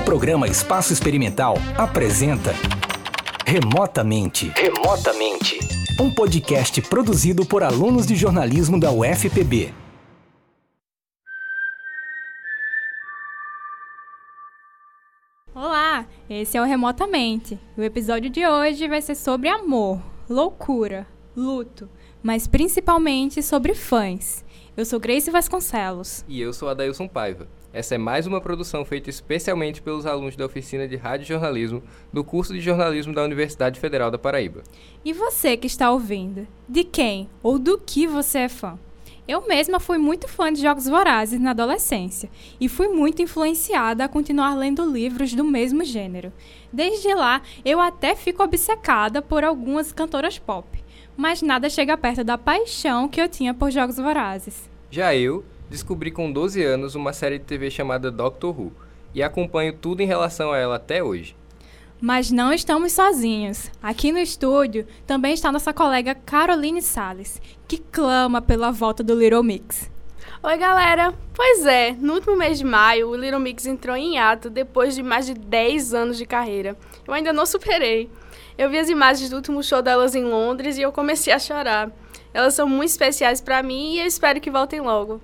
O programa Espaço Experimental apresenta Remotamente. Remotamente. Um podcast produzido por alunos de jornalismo da UFPB. Olá, esse é o Remotamente. O episódio de hoje vai ser sobre amor, loucura, luto, mas principalmente sobre fãs. Eu sou Grace Vasconcelos. E eu sou Adailson Paiva. Essa é mais uma produção feita especialmente pelos alunos da oficina de Rádio Jornalismo do curso de jornalismo da Universidade Federal da Paraíba. E você que está ouvindo, de quem ou do que você é fã? Eu mesma fui muito fã de Jogos Vorazes na adolescência e fui muito influenciada a continuar lendo livros do mesmo gênero. Desde lá, eu até fico obcecada por algumas cantoras pop, mas nada chega perto da paixão que eu tinha por Jogos Vorazes. Já eu descobri com 12 anos uma série de TV chamada Doctor Who e acompanho tudo em relação a ela até hoje. Mas não estamos sozinhos. Aqui no estúdio também está nossa colega Caroline Sales, que clama pela volta do Little Mix. Oi, galera! Pois é, no último mês de maio, o Little Mix entrou em ato depois de mais de 10 anos de carreira. Eu ainda não superei. Eu vi as imagens do último show delas em Londres e eu comecei a chorar. Elas são muito especiais para mim e eu espero que voltem logo.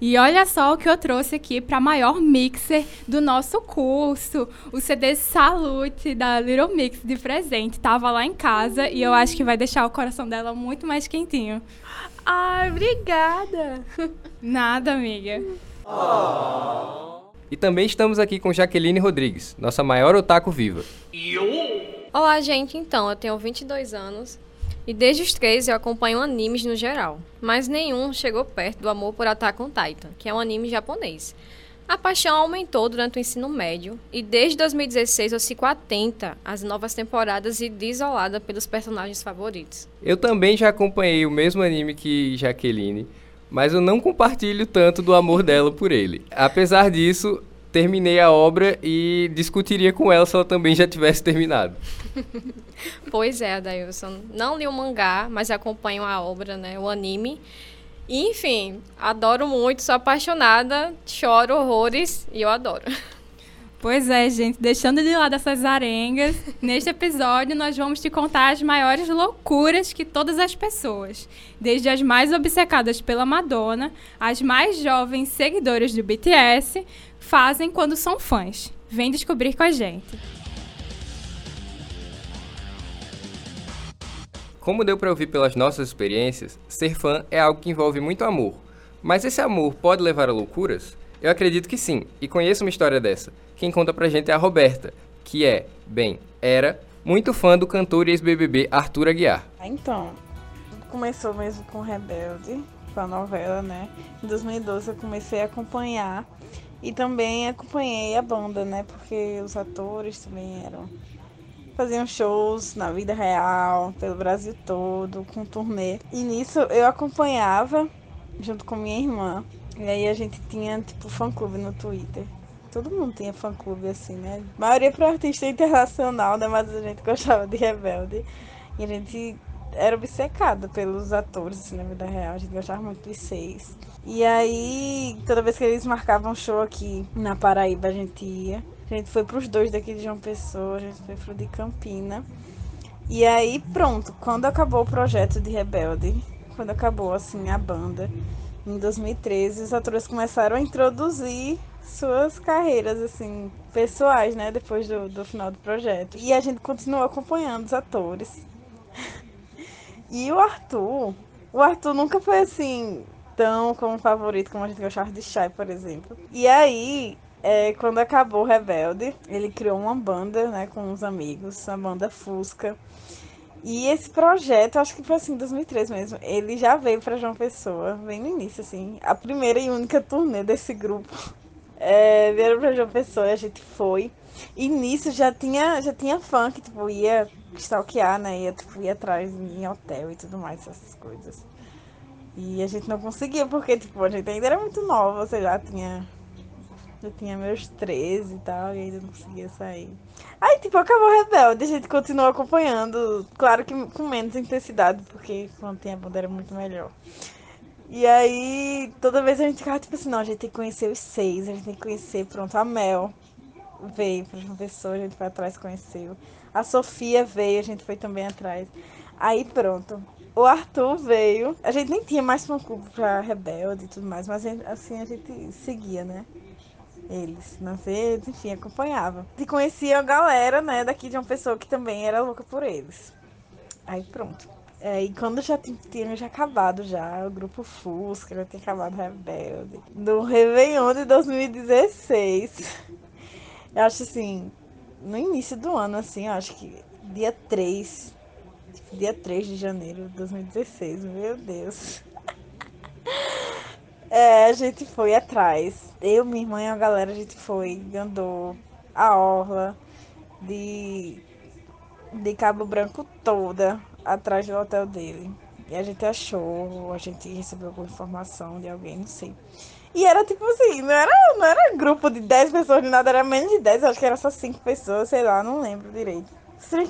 E olha só o que eu trouxe aqui para maior mixer do nosso curso, o CD Salute da Little Mix de presente. Tava lá em casa e eu acho que vai deixar o coração dela muito mais quentinho. Ai, obrigada. Nada, amiga. Oh. E também estamos aqui com Jaqueline Rodrigues, nossa maior otaku viva. Olá, gente. Então, eu tenho 22 anos e desde os três eu acompanho animes no geral, mas nenhum chegou perto do amor por Attack on Titan, que é um anime japonês. A paixão aumentou durante o ensino médio e desde 2016 eu fico atenta às novas temporadas e desolada pelos personagens favoritos. Eu também já acompanhei o mesmo anime que Jaqueline, mas eu não compartilho tanto do amor dela por ele. Apesar disso, terminei a obra e discutiria com ela se ela também já tivesse terminado. pois é, Adailson. Não li o mangá, mas acompanho a obra, né, o anime. Enfim, adoro muito, sou apaixonada, choro horrores e eu adoro. Pois é, gente, deixando de lado essas arengas, neste episódio nós vamos te contar as maiores loucuras que todas as pessoas, desde as mais obcecadas pela Madonna, as mais jovens seguidoras do BTS, fazem quando são fãs. Vem descobrir com a gente. Como deu para ouvir pelas nossas experiências, ser fã é algo que envolve muito amor. Mas esse amor pode levar a loucuras? Eu acredito que sim, e conheço uma história dessa. Quem conta pra gente é a Roberta, que é, bem, era muito fã do cantor e ex-BBB Arthur Aguiar. Então, começou mesmo com Rebelde, com a novela, né? Em 2012 eu comecei a acompanhar e também acompanhei a banda, né? Porque os atores também eram. Faziam shows na vida real, pelo Brasil todo, com turnê. E nisso eu acompanhava junto com minha irmã. E aí a gente tinha, tipo, fã-clube no Twitter. Todo mundo tinha fã-clube assim, né? A maioria para artista internacional, né? Mas a gente gostava de Rebelde. E a gente era obcecada pelos atores, assim, na vida real. A gente gostava muito dos seis. E aí, toda vez que eles marcavam show aqui na Paraíba, a gente ia. A gente foi pros dois daqui de João Pessoa, a gente foi pro de Campina. E aí, pronto, quando acabou o projeto de Rebelde, quando acabou, assim, a banda, em 2013, os atores começaram a introduzir suas carreiras, assim, pessoais, né, depois do, do final do projeto. E a gente continuou acompanhando os atores. e o Arthur, o Arthur nunca foi, assim, tão como favorito como a gente gostava de Shai, por exemplo. E aí, é, quando acabou Rebelde, ele criou uma banda, né, com uns amigos, a banda Fusca. E esse projeto, acho que foi assim, em 2003 mesmo, ele já veio para João Pessoa, bem no início, assim, a primeira e única turnê desse grupo. É, vieram pra João Pessoa a gente foi. E nisso já tinha, já tinha fã que, tipo, ia stalkear, né, ia, tipo, ia atrás em hotel e tudo mais, essas coisas. E a gente não conseguia, porque, tipo, a gente ainda era muito nova, você já tinha. Já tinha meus 13 e tal, e ainda não conseguia sair. Aí, tipo, acabou Rebelde, a gente continuou acompanhando, claro que com menos intensidade, porque quando tinha banda era muito melhor. E aí, toda vez a gente ficava tipo assim, não, a gente tem que conhecer os seis, a gente tem que conhecer, pronto, a Mel. veio para João Pessoa, a gente foi atrás, conheceu. A Sofia veio, a gente foi também atrás. Aí pronto. O Arthur veio. A gente nem tinha mais fã clube pra Rebelde e tudo mais, mas assim a gente seguia, né? Eles nas redes, enfim, acompanhava. E conhecia a galera, né, daqui de uma pessoa que também era louca por eles. Aí pronto. É, e quando já tinha já acabado já, o grupo Fusca, já tinha acabado Rebelde. Do Réveillon de 2016. Eu acho assim, no início do ano, assim, eu acho que dia 3. Dia 3 de janeiro de 2016, meu Deus. É, a gente foi atrás. Eu, minha irmã e a galera, a gente foi, andou a orla de, de Cabo Branco toda atrás do hotel dele. E a gente achou, a gente recebeu alguma informação de alguém, não sei. E era tipo assim, não era, não era grupo de 10 pessoas nada, era menos de 10, acho que era só 5 pessoas, sei lá, não lembro direito.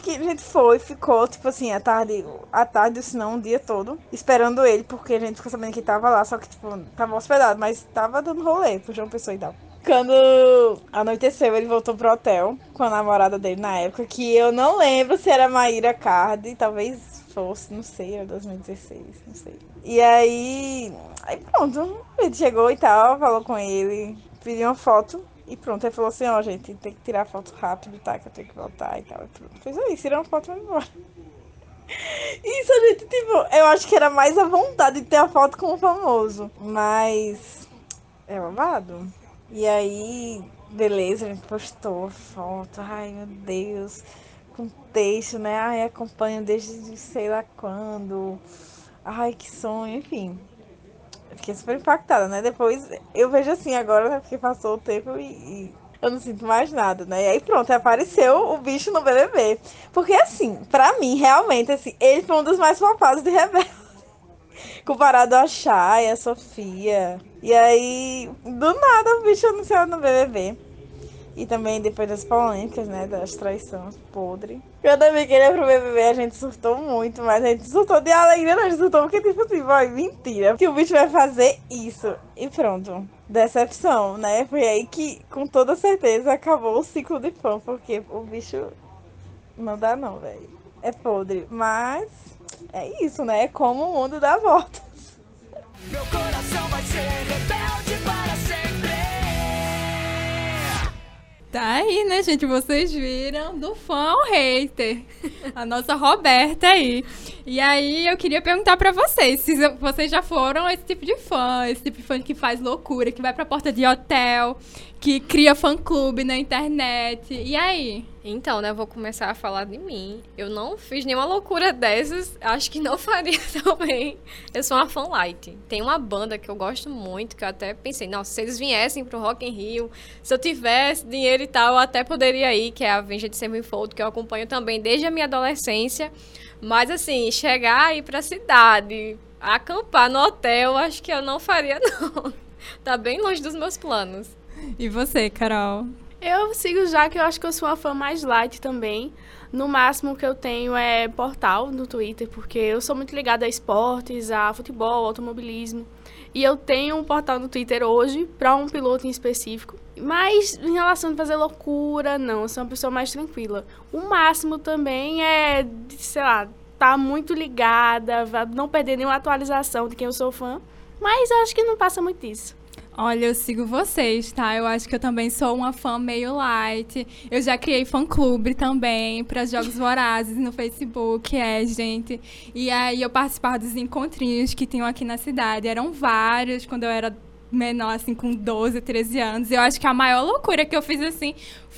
Que a gente foi, ficou, tipo assim, a tarde, a tarde, se não, o dia todo, esperando ele, porque a gente ficou sabendo que tava lá, só que, tipo, tava hospedado, mas tava dando rolê pro João Pessoa e tal. Quando anoiteceu, ele voltou pro hotel com a namorada dele na época, que eu não lembro se era Maíra Card, talvez fosse, não sei, era 2016, não sei. E aí, aí pronto, ele chegou e tal, falou com ele, pediu uma foto e pronto. Ele falou assim, ó, oh, gente, tem que tirar foto rápido, tá? Que eu tenho que voltar e tal. E pronto. Fez tirou uma foto e foi embora. Isso, gente, tipo, eu acho que era mais a vontade de ter a foto com o famoso. Mas é babado. E aí, beleza, a gente postou a foto. Ai, meu Deus. Com texto, né? Ai, acompanho desde sei lá quando. Ai, que sonho, enfim. Fiquei super impactada, né? Depois eu vejo assim agora, né? Porque passou o tempo e, e eu não sinto mais nada, né? E aí pronto, apareceu o bicho no BBB. Porque assim, pra mim, realmente, assim, ele foi um dos mais flopados de Rebelde. Comparado a Chay, a Sofia. E aí, do nada, o bicho anunciado no BBB. E também depois das polêmicas, né? Das traições podre. Cada vez que ele ia pro BBB, a gente surtou muito, mas a gente surtou de alegria, não, a gente surtou porque, tipo assim, vai, mentira. Que o bicho vai fazer isso. E pronto. Decepção, né? Foi aí que, com toda certeza, acabou o ciclo de fã, porque o bicho não dá não, velho. É podre. Mas é isso, né? É como o mundo dá voltas. Meu coração vai ser rebelde para Tá aí, né, gente? Vocês viram do fã ao hater. A nossa Roberta aí. E aí eu queria perguntar para vocês, se vocês já foram esse tipo de fã, esse tipo de fã que faz loucura, que vai pra porta de hotel, que cria fã-clube na internet. E aí? Então, né, eu vou começar a falar de mim. Eu não fiz nenhuma loucura dessas, acho que não faria também. Eu sou uma fã light. Tem uma banda que eu gosto muito, que eu até pensei, nossa, se eles viessem pro Rock in Rio, se eu tivesse dinheiro e tal, eu até poderia ir, que é a Avenged Sevenfold, que eu acompanho também desde a minha adolescência. Mas assim, chegar aí pra cidade, acampar no hotel, acho que eu não faria não. Tá bem longe dos meus planos. E você, Carol? Eu sigo já que eu acho que eu sou uma fã mais light também. No máximo que eu tenho é portal no Twitter, porque eu sou muito ligada a esportes, a futebol, automobilismo. E eu tenho um portal no Twitter hoje para um piloto em específico. Mas em relação a fazer loucura, não, eu sou uma pessoa mais tranquila. O máximo também é, sei lá, tá muito ligada, não perder nenhuma atualização de quem eu sou fã. Mas acho que não passa muito disso. Olha, eu sigo vocês, tá? Eu acho que eu também sou uma fã meio light. Eu já criei fã-clube também para Jogos Vorazes no Facebook, é, gente. E aí eu participava dos encontrinhos que tinham aqui na cidade. Eram vários quando eu era menor, assim, com 12, 13 anos. Eu acho que a maior loucura que eu fiz, assim,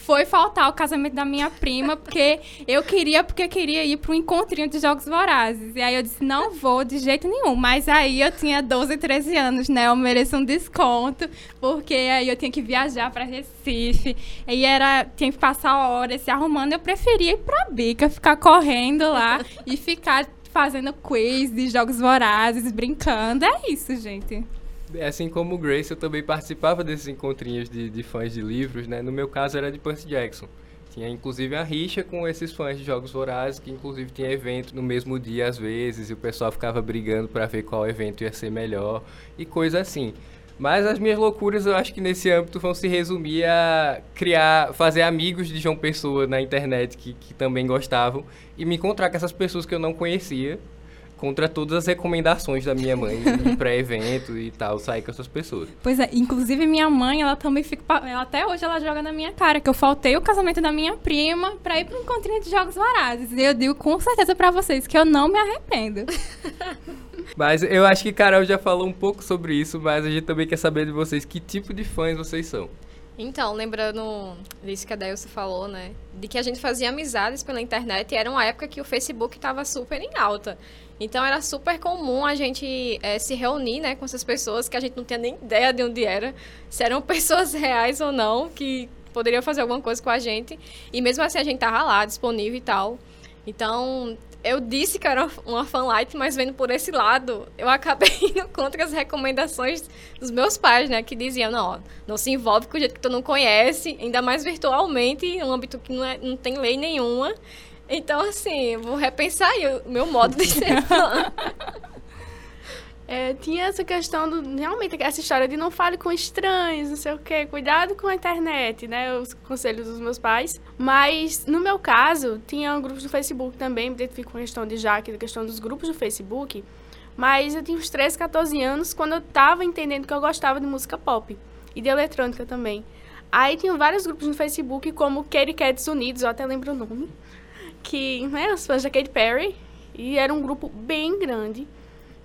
foi faltar o casamento da minha prima, porque eu queria, porque eu queria ir para um encontrinho de Jogos Vorazes. E aí eu disse, não vou de jeito nenhum. Mas aí eu tinha 12, 13 anos, né? Eu mereço um desconto, porque aí eu tinha que viajar para Recife. E era, tinha que passar horas se arrumando. Eu preferia ir pra Bica, ficar correndo lá e ficar fazendo quiz de Jogos Vorazes, brincando. É isso, gente. Assim como o Grace, eu também participava desses encontrinhos de, de fãs de livros, né? No meu caso era de Percy Jackson. Tinha inclusive a rixa com esses fãs de Jogos Vorazes, que inclusive tinha evento no mesmo dia às vezes, e o pessoal ficava brigando para ver qual evento ia ser melhor, e coisa assim. Mas as minhas loucuras, eu acho que nesse âmbito vão se resumir a criar, fazer amigos de João Pessoa na internet que, que também gostavam e me encontrar com essas pessoas que eu não conhecia contra todas as recomendações da minha mãe para evento e tal, sair com essas pessoas. Pois é, inclusive minha mãe, ela também fica. Ela, até hoje ela joga na minha cara que eu faltei o casamento da minha prima pra ir pro encontrinho de jogos vorazes. E eu digo com certeza para vocês que eu não me arrependo. mas eu acho que Carol já falou um pouco sobre isso, mas a gente também quer saber de vocês que tipo de fãs vocês são. Então, lembrando disso que a Delce falou, né? De que a gente fazia amizades pela internet e era uma época que o Facebook estava super em alta. Então era super comum a gente é, se reunir né, com essas pessoas que a gente não tinha nem ideia de onde era, se eram pessoas reais ou não, que poderiam fazer alguma coisa com a gente. E mesmo assim a gente tava lá, disponível e tal. Então, eu disse que era uma fanlight, mas vendo por esse lado, eu acabei indo contra as recomendações dos meus pais, né? Que diziam, não, não se envolve com o jeito que tu não conhece, ainda mais virtualmente, em um âmbito que não, é, não tem lei nenhuma. Então, assim, vou repensar aí o meu modo de ser fã. É, tinha essa questão do. Realmente, essa história de não fale com estranhos, não sei o quê, cuidado com a internet, né? Os conselhos dos meus pais. Mas, no meu caso, tinha grupos do Facebook também, me identifico com a questão de Jaque, a questão dos grupos do Facebook. Mas eu tinha uns 13, 14 anos quando eu tava entendendo que eu gostava de música pop e de eletrônica também. Aí tinha vários grupos no Facebook, como Katy Cats Unidos, eu até lembro o nome que, né, os fãs da Katy Perry, e era um grupo bem grande.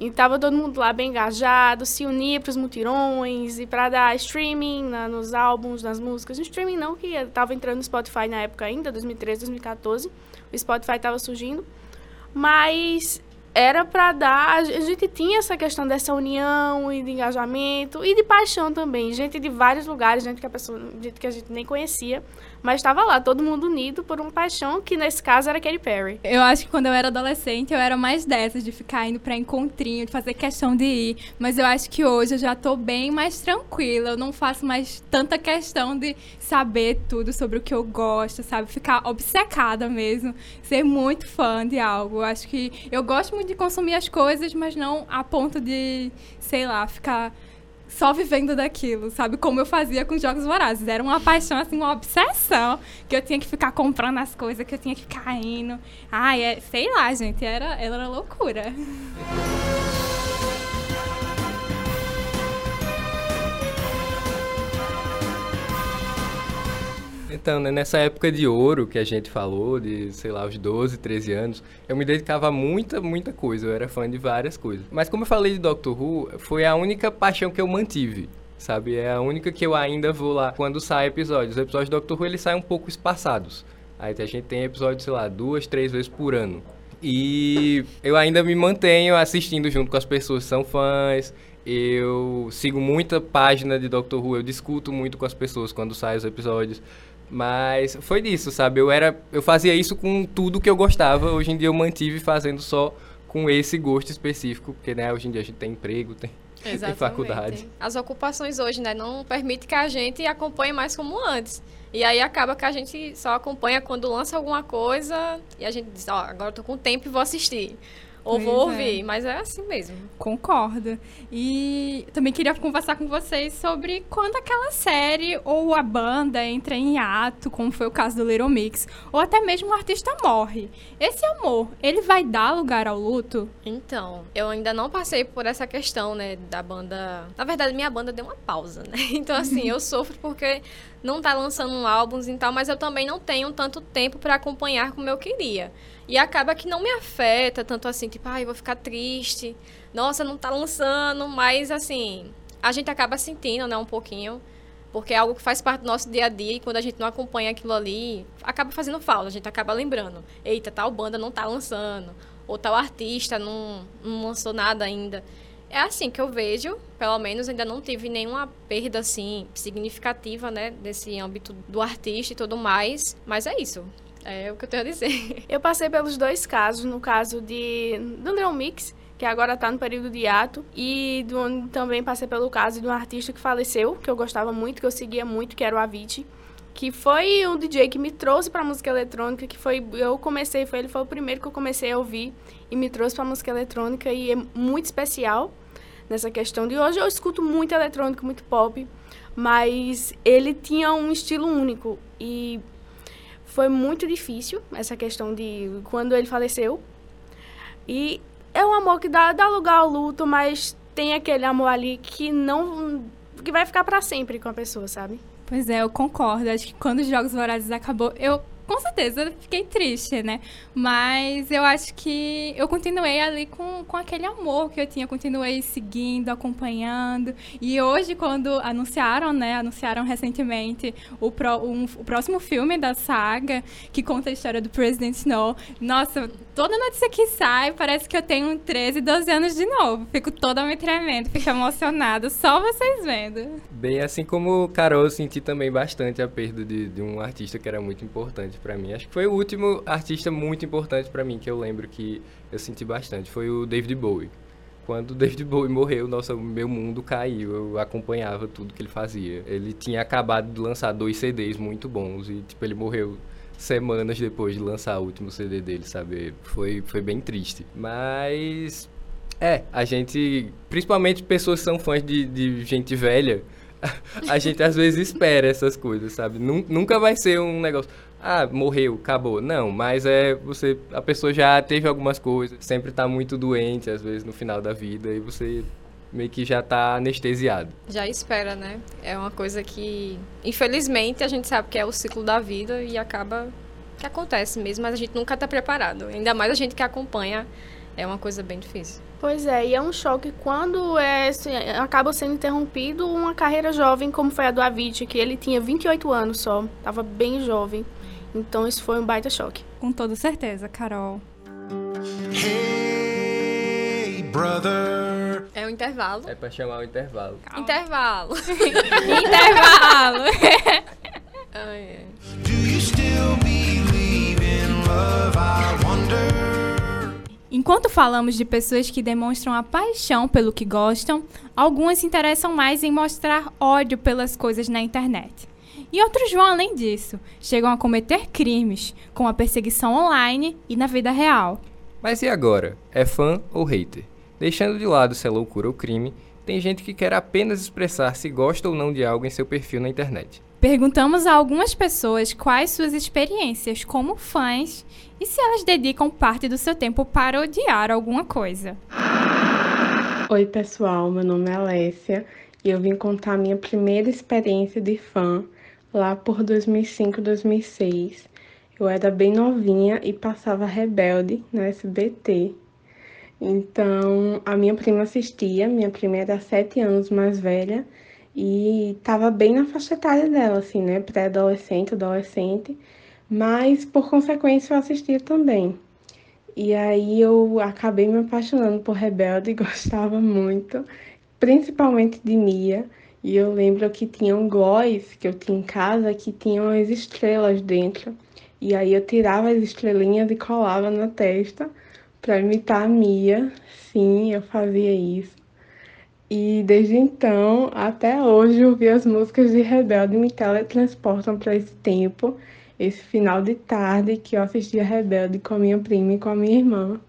E tava todo mundo lá bem engajado, se unia para os mutirões e para dar streaming na, nos álbuns, nas músicas. No streaming não, que tava entrando no Spotify na época ainda, 2013, 2014. O Spotify tava surgindo. Mas era para dar. A gente tinha essa questão dessa união e de engajamento e de paixão também. Gente de vários lugares, gente que a, pessoa, gente que a gente nem conhecia. Mas estava lá, todo mundo unido por uma paixão, que nesse caso era Katy Perry. Eu acho que quando eu era adolescente, eu era mais dessas, de ficar indo pra encontrinho, de fazer questão de ir. Mas eu acho que hoje eu já tô bem mais tranquila. Eu não faço mais tanta questão de saber tudo sobre o que eu gosto, sabe? Ficar obcecada mesmo. Ser muito fã de algo. Eu acho que eu gosto muito de consumir as coisas, mas não a ponto de, sei lá, ficar só vivendo daquilo, sabe? Como eu fazia com jogos vorazes. Era uma paixão, assim, uma obsessão. Que eu tinha que ficar comprando as coisas, que eu tinha que ficar indo. Ai, é, sei lá, gente, era, era loucura. Então, né, nessa época de ouro que a gente falou, de, sei lá, os 12, 13 anos, eu me dedicava a muita, muita coisa. Eu era fã de várias coisas. Mas como eu falei de Doctor Who, foi a única paixão que eu mantive sabe? É a única que eu ainda vou lá quando sai episódios. Os episódios do Doctor Who, eles saem um pouco espaçados. Aí a gente tem episódios, sei lá, duas, três vezes por ano. E eu ainda me mantenho assistindo junto com as pessoas que são fãs. Eu sigo muita página de Doctor Who, eu discuto muito com as pessoas quando saem os episódios. Mas foi disso, sabe? Eu era, eu fazia isso com tudo que eu gostava. Hoje em dia eu mantive fazendo só com esse gosto específico, porque né, hoje em dia a gente tem emprego, tem, tem faculdade. As ocupações hoje, né, não permite que a gente acompanhe mais como antes. E aí acaba que a gente só acompanha quando lança alguma coisa e a gente diz, ó, oh, agora eu tô com tempo e vou assistir. Ou pois vou é. ouvir, é. mas é assim mesmo. Concordo. E também queria conversar com vocês sobre quando aquela série ou a banda entra em ato, como foi o caso do Little Mix, ou até mesmo o artista morre. Esse amor, ele vai dar lugar ao luto? Então, eu ainda não passei por essa questão, né, da banda. Na verdade, minha banda deu uma pausa, né? Então, assim, eu sofro porque não tá lançando álbuns e tal, mas eu também não tenho tanto tempo para acompanhar como eu queria. E acaba que não me afeta tanto assim, tipo, ai, ah, vou ficar triste. Nossa, não tá lançando, mas assim, a gente acaba sentindo, né, um pouquinho, porque é algo que faz parte do nosso dia a dia e quando a gente não acompanha aquilo ali, acaba fazendo falta, a gente acaba lembrando. Eita, tal banda não tá lançando, ou tal artista não, não lançou nada ainda. É assim que eu vejo, pelo menos ainda não tive nenhuma perda assim significativa, né, desse âmbito do artista e tudo mais, mas é isso. É o que eu tenho a dizer. Eu passei pelos dois casos, no caso de do Neon Mix, que agora está no período de ato, e do, também passei pelo caso de um artista que faleceu, que eu gostava muito, que eu seguia muito, que era o Avicii, que foi um DJ que me trouxe para música eletrônica, que foi eu comecei, foi ele foi o primeiro que eu comecei a ouvir e me trouxe para música eletrônica e é muito especial. Nessa questão de hoje eu escuto muito eletrônico, muito pop, mas ele tinha um estilo único e foi muito difícil essa questão de quando ele faleceu. E é um amor que dá, dá lugar ao luto, mas tem aquele amor ali que não que vai ficar para sempre com a pessoa, sabe? Pois é, eu concordo. Acho que quando os Jogos Vorazes acabou, eu com certeza fiquei triste, né? Mas eu acho que eu continuei ali com, com aquele amor que eu tinha, continuei seguindo, acompanhando. E hoje, quando anunciaram, né? Anunciaram recentemente o, pro, um, o próximo filme da saga, que conta a história do President Snow. Nossa, toda notícia que sai, parece que eu tenho 13, 12 anos de novo. Fico totalmente tremendo, fico emocionada, só vocês vendo. Bem, assim como Carol, eu senti também bastante a perda de, de um artista que era muito importante importante para mim. Acho que foi o último artista muito importante para mim que eu lembro que eu senti bastante. Foi o David Bowie. Quando o David Bowie morreu, nossa, meu mundo caiu. Eu acompanhava tudo que ele fazia. Ele tinha acabado de lançar dois CDs muito bons e tipo ele morreu semanas depois de lançar o último CD dele, sabe? Foi foi bem triste. Mas é, a gente, principalmente pessoas que são fãs de, de gente velha, a gente às vezes espera essas coisas, sabe? Nunca vai ser um negócio, ah, morreu, acabou. Não, mas é você, a pessoa já teve algumas coisas, sempre tá muito doente, às vezes no final da vida, e você meio que já tá anestesiado. Já espera, né? É uma coisa que, infelizmente, a gente sabe que é o ciclo da vida e acaba que acontece mesmo, mas a gente nunca tá preparado. Ainda mais a gente que acompanha, é uma coisa bem difícil. Pois é, e é um choque quando é, acaba sendo interrompido uma carreira jovem, como foi a do Avicii, que ele tinha 28 anos só, tava bem jovem. Então isso foi um baita choque. Com toda certeza, Carol. Hey, brother. É o intervalo. É pra chamar o intervalo. Calma. Intervalo. intervalo. ai, ai. Enquanto falamos de pessoas que demonstram a paixão pelo que gostam, algumas se interessam mais em mostrar ódio pelas coisas na internet. E outros vão além disso, chegam a cometer crimes, com a perseguição online e na vida real. Mas e agora? É fã ou hater? Deixando de lado se é loucura ou crime, tem gente que quer apenas expressar se gosta ou não de algo em seu perfil na internet. Perguntamos a algumas pessoas quais suas experiências como fãs e se elas dedicam parte do seu tempo para odiar alguma coisa. Oi, pessoal, meu nome é Alessia e eu vim contar minha primeira experiência de fã lá por 2005, 2006. Eu era bem novinha e passava Rebelde no SBT. Então, a minha prima assistia, minha prima era sete anos mais velha e estava bem na faixa etária dela, assim, né? Pré-adolescente, adolescente. Mas, por consequência, eu assistia também. E aí eu acabei me apaixonando por Rebelde e gostava muito, principalmente de Mia. E eu lembro que tinham glóis que eu tinha em casa que tinham as estrelas dentro. E aí eu tirava as estrelinhas e colava na testa para imitar a Mia. Sim, eu fazia isso. E desde então até hoje ouvir as músicas de Rebelde me teletransportam para esse tempo, esse final de tarde que eu assistia Rebelde com a minha prima e com a minha irmã.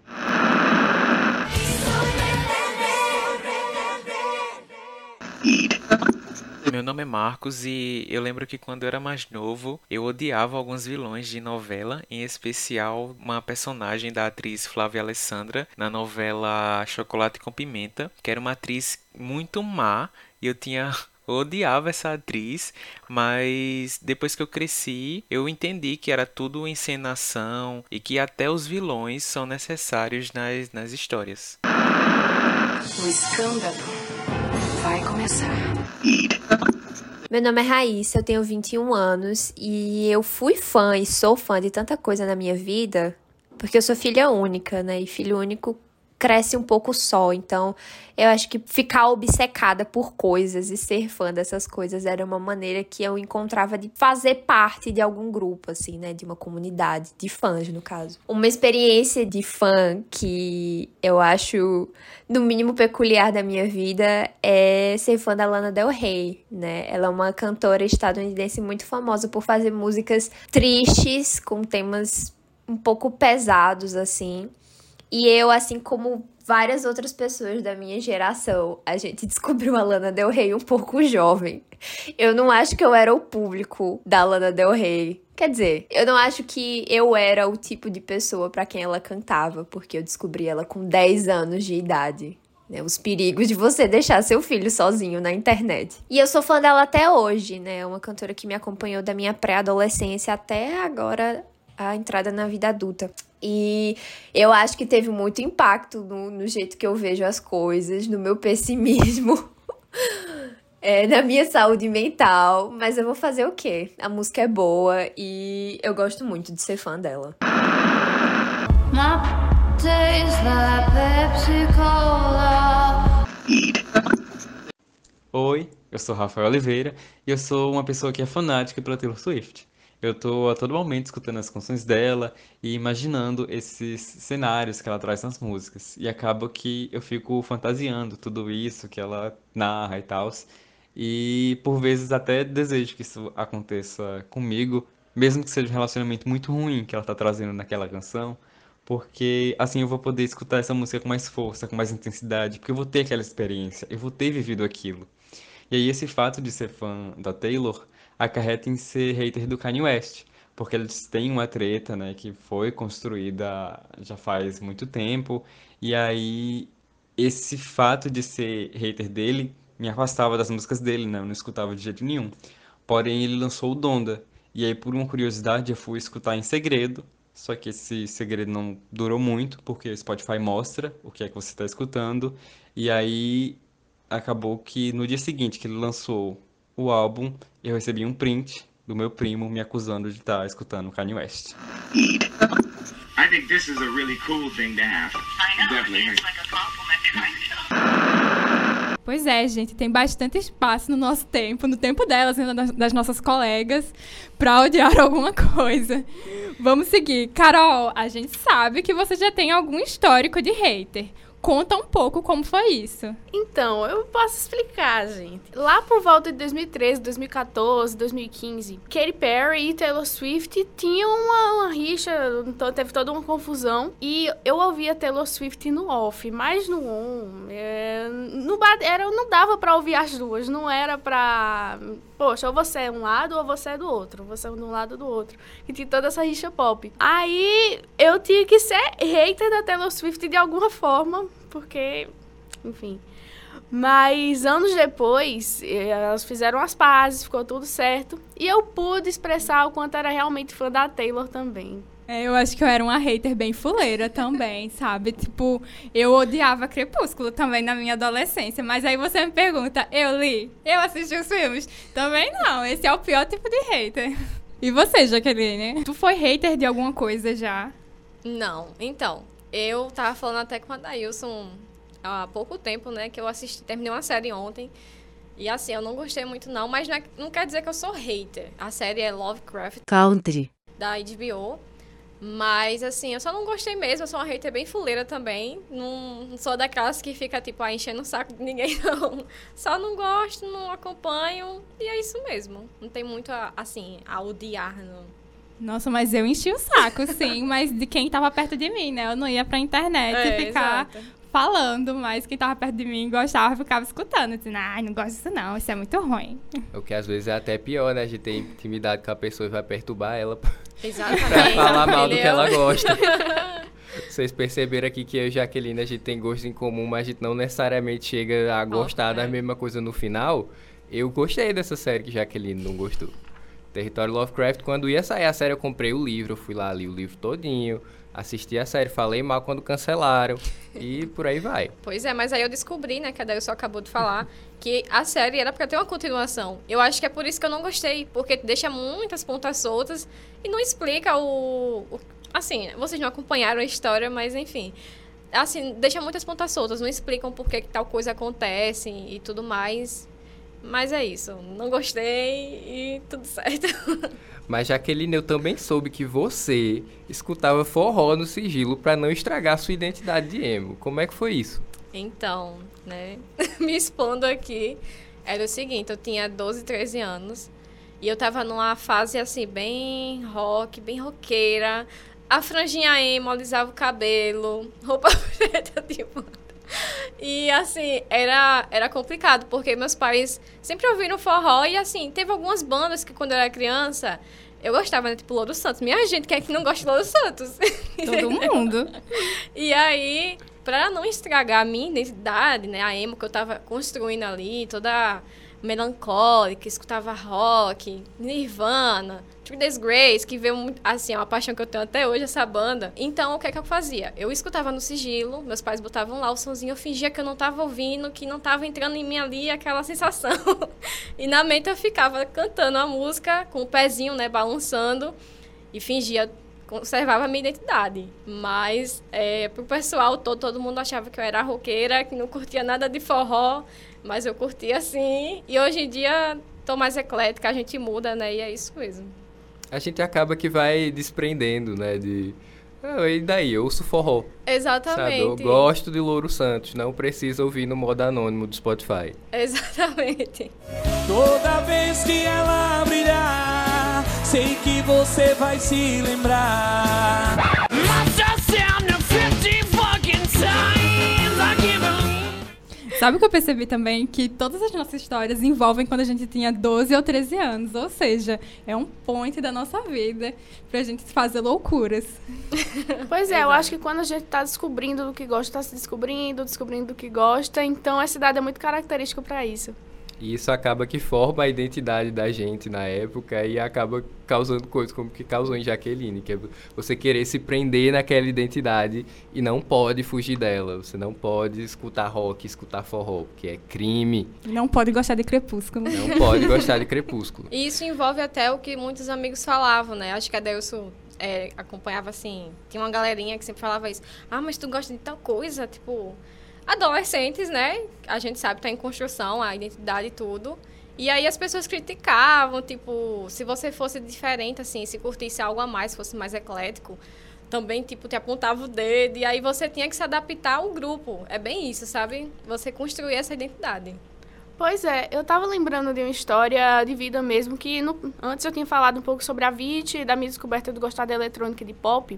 Meu nome é Marcos e eu lembro que quando eu era mais novo, eu odiava alguns vilões de novela, em especial uma personagem da atriz Flávia Alessandra na novela Chocolate com Pimenta, que era uma atriz muito má e eu tinha eu odiava essa atriz, mas depois que eu cresci, eu entendi que era tudo encenação e que até os vilões são necessários nas, nas histórias. O escândalo vai começar. Meu nome é Raíssa, eu tenho 21 anos e eu fui fã e sou fã de tanta coisa na minha vida porque eu sou filha única, né? E filho único cresce um pouco só. Então, eu acho que ficar obcecada por coisas e ser fã dessas coisas era uma maneira que eu encontrava de fazer parte de algum grupo, assim, né? De uma comunidade, de fãs, no caso. Uma experiência de fã que eu acho, no mínimo, peculiar da minha vida é ser fã da Lana Del Rey, né? Ela é uma cantora estadunidense muito famosa por fazer músicas tristes, com temas um pouco pesados, assim E eu, assim como várias outras pessoas da minha geração, a gente descobriu a Lana Del Rey um pouco jovem. Eu não acho que eu era o público da Lana Del Rey. Quer dizer, eu não acho que eu era o tipo de pessoa para quem ela cantava, porque eu descobri ela com 10 anos de idade. Né, os perigos de você deixar seu filho sozinho na internet. E eu sou fã dela até hoje, né? É uma cantora que me acompanhou da minha pré-adolescência até agora a entrada na vida adulta. E eu acho que teve muito impacto no, no jeito que eu vejo as coisas, no meu pessimismo. É, na minha saúde mental, mas eu vou fazer o quê? A música é boa e eu gosto muito de ser fã dela. Oi, eu sou Rafael Oliveira e eu sou uma pessoa que é fanática pela Taylor Swift. Eu tô a todo momento escutando as canções dela e imaginando esses cenários que ela traz nas músicas. E acaba que eu fico fantasiando tudo isso que ela narra e tal. E por vezes até desejo que isso aconteça comigo, mesmo que seja um relacionamento muito ruim que ela tá trazendo naquela canção, porque assim eu vou poder escutar essa música com mais força, com mais intensidade, porque eu vou ter aquela experiência, eu vou ter vivido aquilo. E aí esse fato de ser fã da Taylor acarreta em ser hater do Kanye West, porque eles têm uma treta, né, que foi construída já faz muito tempo, e aí esse fato de ser hater dele me afastava das músicas dele, né, eu não escutava de jeito nenhum. Porém, ele lançou o Donda, e aí por uma curiosidade eu fui escutar em segredo, só que esse segredo não durou muito, porque o Spotify mostra o que é que você está escutando, e aí acabou que no dia seguinte que ele lançou o álbum, eu recebi um print do meu primo me acusando de estar escutando Kanye West. I think this is a really cool thing to have. I know, Definitely. like a compliment Pois é, gente, tem bastante espaço no nosso tempo, no tempo delas, né, das nossas colegas, pra odiar alguma coisa. Vamos seguir. Carol, a gente sabe que você já tem algum histórico de hater. Conta um pouco como foi isso. Então, eu posso explicar, gente. Lá por volta de 2013, 2014, 2015, Katy Perry e Taylor Swift tinham uma, uma rixa, então teve toda uma confusão. E eu ouvia Taylor Swift no off, mas no on. É, no, era, não dava para ouvir as duas, não era pra. Poxa, ou você é um lado ou você é do outro. Você é de um lado ou do outro. E tinha toda essa rixa pop. Aí eu tinha que ser hater da Taylor Swift de alguma forma porque, enfim. Mas anos depois, elas fizeram as pazes, ficou tudo certo. E eu pude expressar o quanto era realmente fã da Taylor também. É, eu acho que eu era uma hater bem fuleira também, sabe? Tipo, eu odiava Crepúsculo também na minha adolescência. Mas aí você me pergunta, eu li? Eu assisti os filmes? Também não, esse é o pior tipo de hater. E você, Jaqueline? Tu foi hater de alguma coisa já? Não, então, eu tava falando até com a Dailson há pouco tempo, né? Que eu assisti, terminei uma série ontem. E assim, eu não gostei muito não, mas não, é, não quer dizer que eu sou hater. A série é Lovecraft Country da HBO. Mas assim, eu só não gostei mesmo, eu sou uma hater bem fuleira também. Não, não sou daquelas que fica tipo ah, enchendo o saco de ninguém não. Só não gosto, não acompanho e é isso mesmo. Não tem muito a, assim a odiar no nossa, mas eu enchi o saco, sim, mas de quem tava perto de mim, né? Eu não ia pra internet é, ficar exato. falando, mas quem tava perto de mim gostava, ficava escutando, dizendo, ai, não gosto disso não, isso é muito ruim. O que às vezes é até pior, né? A gente tem intimidade com a pessoa e vai perturbar ela Exatamente. pra falar mal do que ela gosta. Vocês perceberam aqui que eu e Jaqueline a gente tem gostos em comum, mas a gente não necessariamente chega a gostar oh, da é. mesma coisa no final. Eu gostei dessa série que Jaqueline não gostou. Território Lovecraft, quando ia sair a série, eu comprei o livro, fui lá, li o livro todinho, assisti a série, falei mal quando cancelaram e por aí vai. Pois é, mas aí eu descobri, né, que a só acabou de falar, que a série era pra ter uma continuação. Eu acho que é por isso que eu não gostei, porque deixa muitas pontas soltas e não explica o... o assim, vocês não acompanharam a história, mas enfim assim, deixa muitas pontas soltas, não explicam por que tal coisa acontece e tudo mais. Mas é isso, não gostei e tudo certo. Mas Jaqueline, eu também soube que você escutava forró no sigilo para não estragar sua identidade de emo. Como é que foi isso? Então, né, me expondo aqui, era o seguinte, eu tinha 12, 13 anos e eu tava numa fase assim bem rock, bem roqueira. a franjinha emo, alisava o cabelo, roupa preta, tipo. E assim, era, era complicado, porque meus pais sempre ouviram forró e assim, teve algumas bandas que quando eu era criança, eu gostava, né? Tipo, Louro Santos. Minha gente, quem é que não gosta de Louro Santos? Todo mundo. e aí, pra não estragar a minha identidade, né? A emo que eu tava construindo ali, toda melancólica, escutava rock, Nirvana, Three Days que veio assim, é uma paixão que eu tenho até hoje, essa banda. Então, o que é que eu fazia? Eu escutava no sigilo, meus pais botavam lá o somzinho, eu fingia que eu não tava ouvindo, que não tava entrando em mim ali aquela sensação. e na mente eu ficava cantando a música, com o pezinho, né, balançando, e fingia conservava a minha identidade. Mas é, pro pessoal todo, todo mundo achava que eu era roqueira, que não curtia nada de forró, mas eu curtia assim. E hoje em dia tô mais eclética, a gente muda, né? E é isso mesmo a gente acaba que vai desprendendo, né? De. Ah, e daí? Eu ouço forró. Exatamente. Sabe? Eu gosto de Louro Santos, não precisa ouvir no modo anônimo do Spotify. Exatamente. Toda vez que ela brilhar, sei que você vai se lembrar. Sabe o que eu percebi também? Que todas as nossas histórias envolvem quando a gente tinha 12 ou 13 anos. Ou seja, é um point da nossa vida pra gente fazer loucuras. Pois é, eu acho que quando a gente tá descobrindo do que gosta, tá se descobrindo, descobrindo do que gosta, então essa idade é muito característica para isso. E isso acaba que forma a identidade da gente na época e acaba causando coisas como que causou em Jaqueline, que é você querer se prender naquela identidade e não pode fugir dela. Você não pode escutar rock, escutar forró, porque é crime. Não pode gostar de Crepúsculo. Não pode gostar de Crepúsculo. E isso envolve até o que muitos amigos falavam, né? Acho que a Delso é, acompanhava assim. Tinha uma galerinha que sempre falava isso. Ah, mas tu gosta de tal coisa? Tipo adolescentes, né? A gente sabe tá em construção, a identidade e tudo. E aí as pessoas criticavam, tipo, se você fosse diferente, assim, se curtisse algo a mais, fosse mais eclético, também, tipo, te apontava o dedo. E aí você tinha que se adaptar ao grupo. É bem isso, sabe? Você construir essa identidade. Pois é, eu tava lembrando de uma história de vida mesmo, que no, antes eu tinha falado um pouco sobre a VIT, da minha descoberta de gostar de eletrônica e de pop.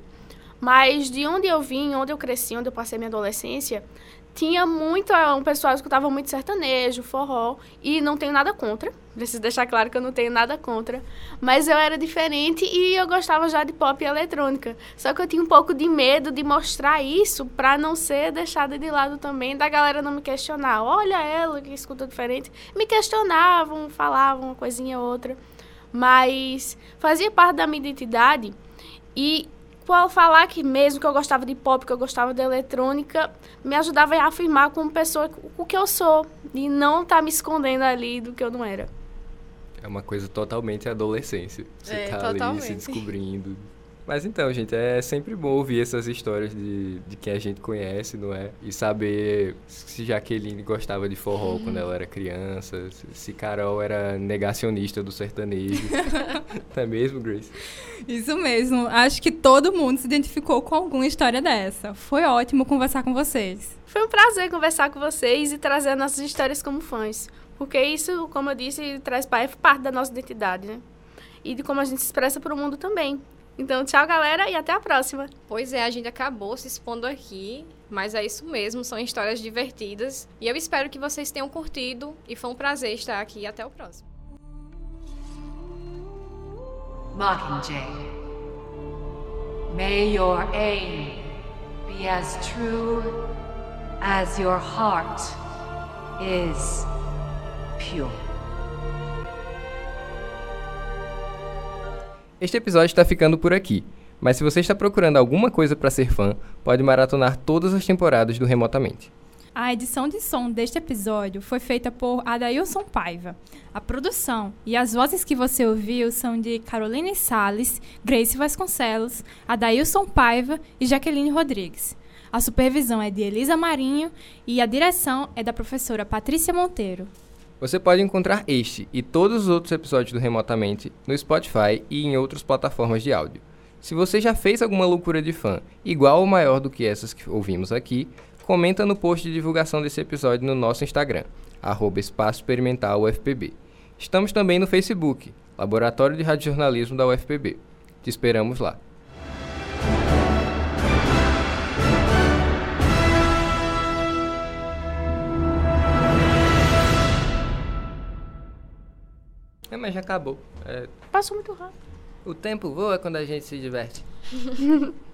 Mas de onde eu vim, onde eu cresci, onde eu passei minha adolescência, tinha muito, é, um pessoal escutava muito sertanejo, forró, e não tenho nada contra, preciso deixar claro que eu não tenho nada contra, mas eu era diferente e eu gostava já de pop e eletrônica. Só que eu tinha um pouco de medo de mostrar isso para não ser deixada de lado também, da galera não me questionar. Olha ela que escuta diferente. Me questionavam, falavam uma coisinha ou outra, mas fazia parte da minha identidade e por falar que mesmo que eu gostava de pop, que eu gostava de eletrônica, me ajudava a afirmar como pessoa o que eu sou e não estar tá me escondendo ali do que eu não era. É uma coisa totalmente adolescência. Você é, tá totalmente. ali se descobrindo. Mas então, gente, é sempre bom ouvir essas histórias de, de quem a gente conhece, não é? E saber se Jaqueline gostava de forró uhum. quando ela era criança, se Carol era negacionista do sertanejo. não é mesmo, Grace? Isso mesmo. Acho que todo mundo se identificou com alguma história dessa. Foi ótimo conversar com vocês. Foi um prazer conversar com vocês e trazer nossas histórias como fãs. Porque isso, como eu disse, traz parte da nossa identidade, né? E de como a gente se expressa para o mundo também. Então, tchau, galera, e até a próxima. Pois é, a gente acabou se expondo aqui, mas é isso mesmo, são histórias divertidas. E eu espero que vocês tenham curtido e foi um prazer estar aqui. Até o próximo. Mockingjay. May your aim be as true as your heart is pure. Este episódio está ficando por aqui, mas se você está procurando alguma coisa para ser fã, pode maratonar todas as temporadas do Remotamente. A edição de som deste episódio foi feita por Adailson Paiva. A produção e as vozes que você ouviu são de Caroline Sales, Grace Vasconcelos, Adailson Paiva e Jaqueline Rodrigues. A supervisão é de Elisa Marinho e a direção é da professora Patrícia Monteiro. Você pode encontrar este e todos os outros episódios do Remotamente no Spotify e em outras plataformas de áudio. Se você já fez alguma loucura de fã igual ou maior do que essas que ouvimos aqui, comenta no post de divulgação desse episódio no nosso Instagram, arroba Espaço Experimental UFPB. Estamos também no Facebook, Laboratório de Radiojornalismo da UFPB. Te esperamos lá. É, mas já acabou. É, Passou muito rápido. o tempo voa quando a gente se diverte.